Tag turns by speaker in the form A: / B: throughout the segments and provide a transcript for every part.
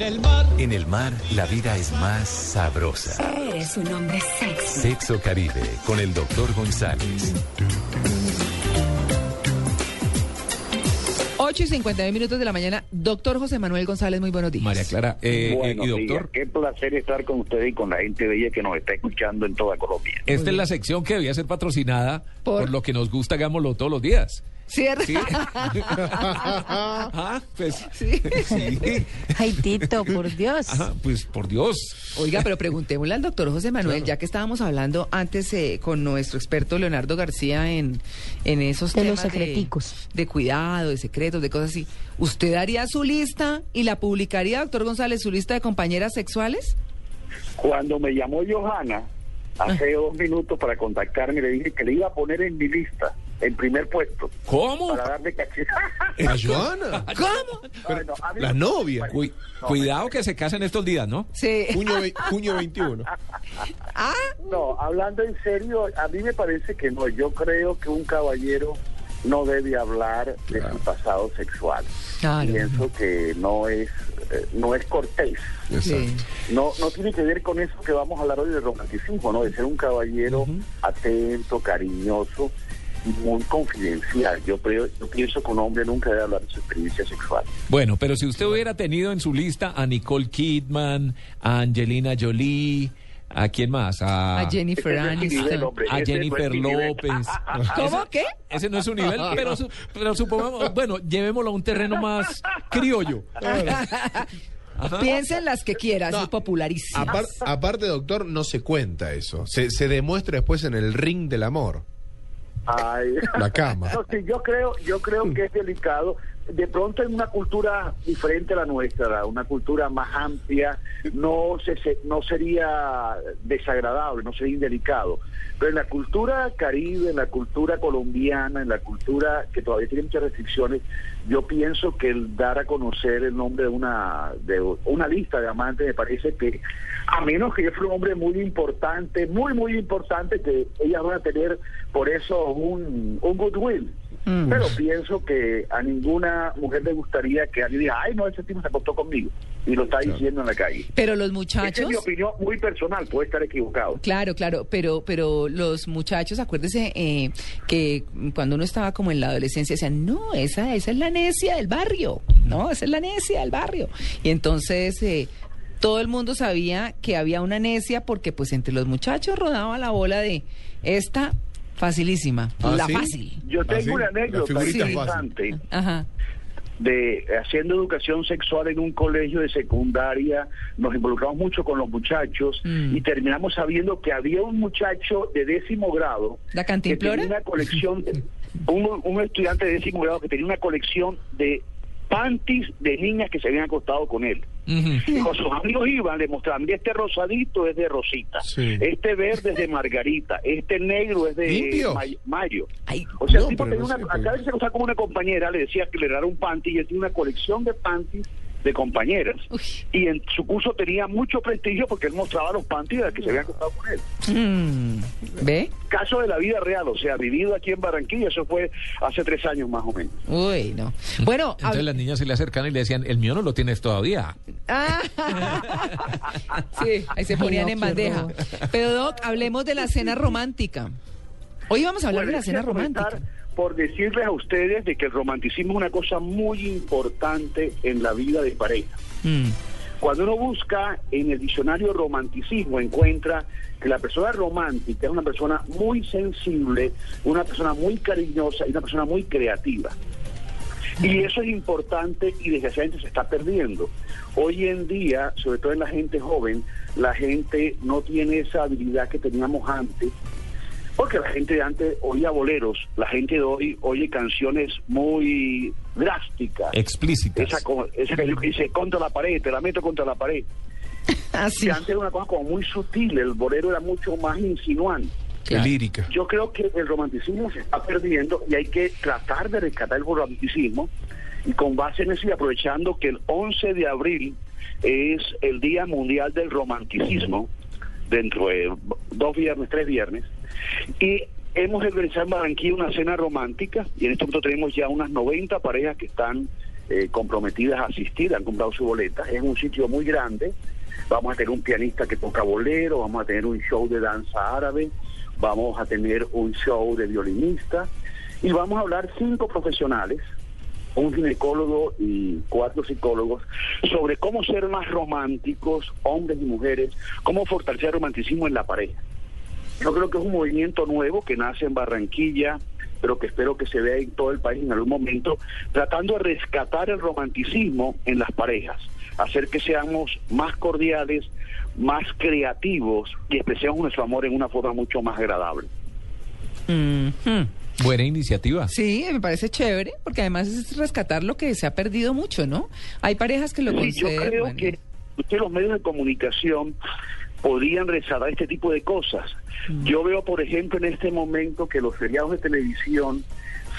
A: En el mar.
B: En el mar, la vida es más sabrosa.
C: Eres un hombre sexy.
B: Sexo Caribe, con el doctor González.
D: 8 y 59 minutos de la mañana. Doctor José Manuel González, muy buenos días.
E: María Clara, eh,
F: Buenos
E: y
F: días.
E: doctor,
F: Qué placer estar con usted y con la gente bella que nos está escuchando en toda Colombia.
E: esta es la sección que debía ser patrocinada por,
D: ¿Por?
E: lo que nos gusta, hagámoslo todos los días.
D: ¿Cierto?
E: ¿Sí? ah, pues,
D: Sí.
E: sí.
C: Ay, Tito, por Dios.
E: Ajá, pues por Dios.
D: Oiga, pero preguntémosle al doctor José Manuel, ya que estábamos hablando antes eh, con nuestro experto Leonardo García en, en esos
C: De
D: temas
C: los secreticos.
D: de, cuidado, de secretos, de cosas así. ¿Usted haría su lista y la publicaría, doctor González, su lista de compañeras sexuales?
F: Cuando me llamó Johanna, hace dos minutos para contactarme, le dije que le iba a poner en mi lista, en primer puesto,
E: ¿Cómo?
F: para darle cachetada.
A: ¿A Joana?
D: ¿Cómo?
F: Bueno, a mí-
A: La novia.
E: Cui- cuidado que se casan estos días, ¿no?
D: Sí.
A: Junio, junio 21.
D: Ah,
F: No, hablando en serio, a mí me parece que no. Yo creo que un caballero no debe hablar de su pasado sexual.
D: Claro.
F: Pienso que no es, eh, no es cortés.
D: sí.
F: No, no tiene que ver con eso que vamos a hablar hoy de romanticismo, ¿no? De ser un caballero atento, cariñoso muy confidencial. Yo, creo, yo pienso que un hombre nunca debe hablar de su experiencia sexual.
E: Bueno, pero si usted hubiera tenido en su lista a Nicole Kidman, a Angelina Jolie, ¿a quién más? A,
D: A Jennifer
F: es
D: Aniston.
E: a
F: es
E: Jennifer. López.
D: ¿Cómo? ¿Qué?
E: Ese no es su nivel, pero, su- pero supongamos, bueno, llevémoslo a un terreno más criollo.
D: Piensen las que quieras,
A: No.
D: muy popularísimas.
A: Apar- aparte, doctor, no se cuenta eso. Se, se demuestra después en el ring del amor.
F: Ay.
A: La cama.
F: No, sí, yo creo, yo creo que es delicado. De pronto en una cultura diferente a la nuestra, una cultura más amplia, no se, se- no sería desagradable, no sería indelicado. Pero en la cultura caribe, en la cultura colombiana, en la cultura que todavía tiene muchas restricciones, yo pienso que el dar a conocer el nombre de una de una lista de amantes me parece que a menos que yo fuera un hombre muy importante, muy muy importante, que ellas van a tener por eso un, un goodwill. Pero pienso que a ninguna mujer le gustaría que alguien diga, ay, no, ese tipo se acostó conmigo. Y lo está diciendo en la calle.
D: Pero los muchachos...
F: es mi opinión muy personal, puede estar equivocado.
D: Claro, claro, pero, pero los muchachos, acuérdese eh, que cuando uno estaba como en la adolescencia decían, no, esa, esa es la necia del barrio, no, esa es la necia del barrio. Y entonces eh, todo el mundo sabía que había una necia porque pues entre los muchachos rodaba la bola de esta facilísima,
A: Ah,
D: la
A: ¿sí?
D: fácil.
F: Yo
A: ¿Ah,
F: tengo
A: sí?
F: una anécdota interesante
D: Ajá.
F: de haciendo educación sexual en un colegio de secundaria, nos involucramos mucho con los muchachos
D: Mm.
F: y terminamos sabiendo que había un muchacho de décimo grado
D: ¿La
F: que tenía una colección, de- un, un estudiante de décimo grado que tenía una colección de panties de niñas que se habían acostado con él. Con sus amigos iban, le mostraban, mira, este rosadito es de Rosita,
A: Sí.
F: este verde es de Margarita, este negro es de. May- Mayo.
D: Ay,
F: O sea,
A: No,
F: el tipo tenía
A: no
F: una, acá se acostaba como una compañera, le decía que le dara un panty y él tenía una colección de panties de compañeras.
D: Uy.
F: Y en su curso tenía mucho prestigio porque él mostraba los panties que se habían acostado con él.
D: Mm, ¿Ve?
F: Caso de la vida real, o sea, vivido aquí en Barranquilla, eso fue hace tres años más o menos.
D: Uy, no. Bueno,
E: Entonces las niñas se le acercan y le decían, el mío no lo tienes todavía.
D: Ah, sí, ahí se ponían
C: no,
D: en bandeja.
C: horror.
D: Pero Doc, hablemos de la cena romántica. Hoy vamos a hablar de la cena romántica.
F: comenzar Por decirles a ustedes de que el romanticismo es una cosa muy importante en la vida de pareja.
D: Mm,
F: Cuando uno busca en el diccionario romanticismo, encuentra que la persona romántica es una persona muy sensible, una persona muy cariñosa y una persona muy creativa. Y eso es importante y desgraciadamente se está perdiendo. Hoy en día, sobre todo en la gente joven, la gente no tiene esa habilidad que teníamos antes Porque la gente de antes oía boleros, la gente de hoy oye canciones muy drásticas.
E: Explícitas.
F: Esa, esa que dice contra la pared, te la meto contra la pared.
D: Así.
F: Que antes era una cosa como muy sutil, el bolero era mucho más insinuante.
D: Claro.
A: Lírica.
F: Yo creo que el romanticismo se está perdiendo y hay que tratar de rescatar el romanticismo y con base en eso y aprovechando que el 11 de abril es el Día Mundial del Romanticismo, dentro de dos viernes, tres viernes, y hemos organizado en Barranquilla una cena romántica y en este momento tenemos ya unas 90 parejas que están eh, comprometidas a asistir, han comprado su boleta, es un sitio muy grande, vamos a tener un pianista que toca bolero, vamos a tener un show de danza árabe, vamos a tener un show de violinista y vamos a hablar cinco profesionales, un ginecólogo y cuatro psicólogos, sobre cómo ser más románticos, hombres y mujeres, cómo fortalecer el romanticismo en la pareja. Yo creo que es un movimiento nuevo que nace en Barranquilla, pero que espero que se vea en todo el país en algún momento, tratando de rescatar el romanticismo en las parejas, hacer que seamos más cordiales, más creativos y expresemos nuestro amor en una forma mucho más agradable.
E: Buena iniciativa.
D: Sí, me parece chévere, porque además es rescatar lo que se ha perdido mucho, ¿no? Hay parejas que lo
F: Sí, yo creo que ustedes los medios de comunicación podrían resaltar este tipo de cosas. Yo veo, por ejemplo, en este momento que los feriados de televisión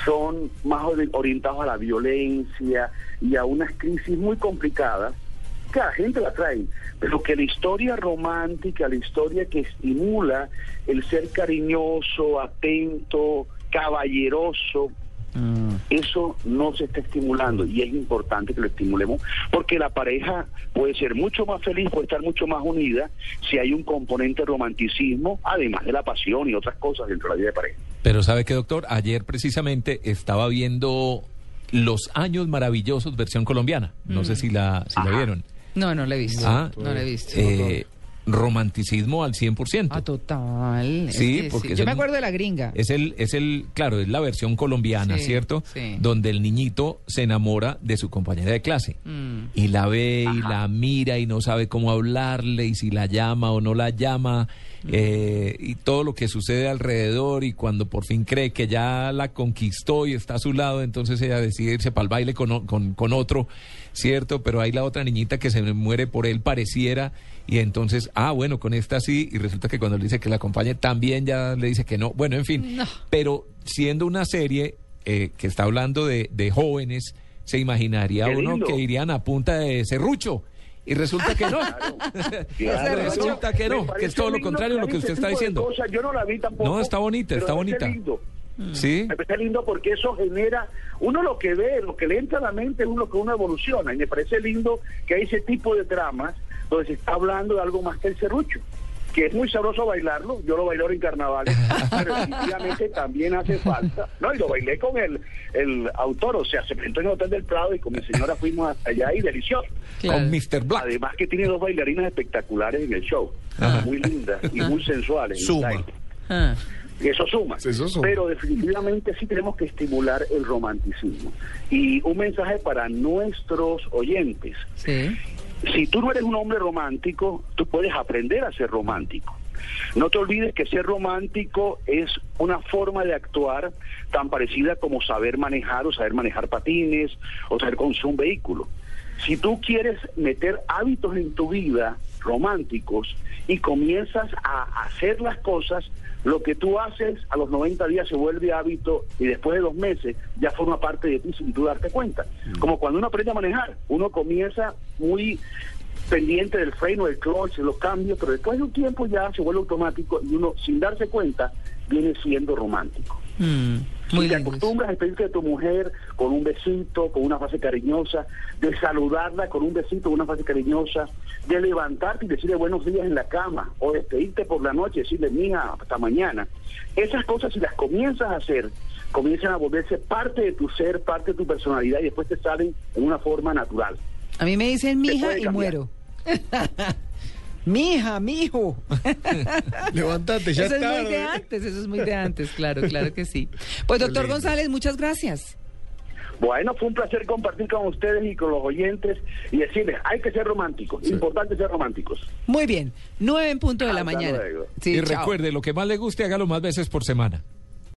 F: son más ori- orientados a la violencia y a unas crisis muy complicadas que la gente la trae, pero que la historia romántica, la historia que estimula el ser cariñoso, atento, caballeroso, eso no se está estimulando y es importante que lo estimulemos porque la pareja puede ser mucho más feliz, puede estar mucho más unida si hay un componente de romanticismo, además de la pasión y otras cosas dentro de la vida de pareja.
E: Pero ¿sabe qué, doctor? Ayer precisamente estaba viendo Los Años Maravillosos versión colombiana. No sé si la, si la vieron.
D: No, no la he visto.
E: Ah,
D: no la he visto.
E: Eh, romanticismo al 100%.
D: ah, total. Es
E: Sí,
D: que
E: porque es
D: Yo me
E: el-
D: acuerdo de la gringa.
E: Es el, es el, claro, es la versión colombiana,
D: Sí,
E: ¿cierto?
D: sí.
E: Donde el niñito se enamora de su compañera de clase.
D: Mm.
E: Y la ve y la mira y no sabe cómo hablarle y si la llama o no la llama. Eh, y todo lo que sucede alrededor y cuando por fin cree que ya la conquistó y está a su lado, entonces ella decide irse para el baile con, con, con otro, ¿cierto? Pero hay la otra niñita que se muere por él, pareciera, y entonces, ah, bueno, con esta sí, y resulta que cuando le dice que la acompañe también ya le dice que no. Bueno, en fin,
D: No.
E: pero siendo una serie eh, que está hablando de, de jóvenes, se imaginaría
F: Qué
E: uno
F: lindo.
E: que irían a punta de serrucho. Y resulta que no.
F: Claro.
E: resulta que no, que es todo lo contrario a lo que usted está diciendo.
F: Yo no la vi tampoco.
E: No, está bonita, está bonita.
F: lindo.
E: Sí.
F: Me parece lindo porque eso genera, uno lo que ve, lo que le entra a la mente es lo que uno evoluciona. Y me parece lindo que hay ese tipo de dramas donde se está hablando de algo más que el serrucho. Que es muy sabroso bailarlo, yo lo bailé ahora en carnavales, pero definitivamente también hace falta. No, y lo bailé con el, el autor, o sea, se presentó en el Hotel del Prado y con mi señora fuimos hasta allá y delicioso.
D: Claro.
E: Con Mr. Black.
F: Además que tiene dos bailarinas espectaculares en el show,
E: Ajá.
F: muy lindas y muy sensuales.
A: Suma.
D: Ah.
F: Y eso suma.
A: Eso suma.
F: Pero definitivamente sí tenemos que estimular el romanticismo. Y un mensaje para nuestros oyentes.
D: Sí.
F: Si tú no eres un hombre romántico, tú puedes aprender a ser romántico. No te olvides que ser romántico es una forma de actuar tan parecida como saber manejar o saber manejar patines o saber conducir un vehículo. Si tú quieres meter hábitos en tu vida románticos y comienzas a hacer las cosas, lo que tú haces a los 90 días se vuelve hábito y después de dos meses ya forma parte de ti sin tú darte cuenta. Como cuando uno aprende a manejar, uno comienza muy pendiente del freno, del clutch, los cambios, pero después de un tiempo ya se vuelve automático y uno sin darse cuenta viene siendo romántico.
D: Mm, muy
F: si te acostumbras a despedirte de tu mujer con un besito, con una frase cariñosa, de saludarla con un besito, con una frase cariñosa, de levantarte y decirle buenos días en la cama, o despedirte por la noche y decirle, mija, hasta mañana. Esas cosas, si las comienzas a hacer, comienzan a volverse parte de tu ser, parte de tu personalidad y después te salen en una forma natural.
D: A mí me dicen mija y muero. Mija, mijo.
A: Levantate, ya
D: eso es muy de antes, eso es muy de antes, claro, claro que sí. Pues doctor. González, muchas gracias.
F: Bueno, fue un placer compartir con ustedes y con los oyentes y decirles, hay que ser románticos, importante ser románticos.
D: Muy bien, nueve en punto de la mañana.
F: luego.
D: Sí,
E: y
D: chao.
E: recuerde, lo que más le guste, hágalo más veces por semana.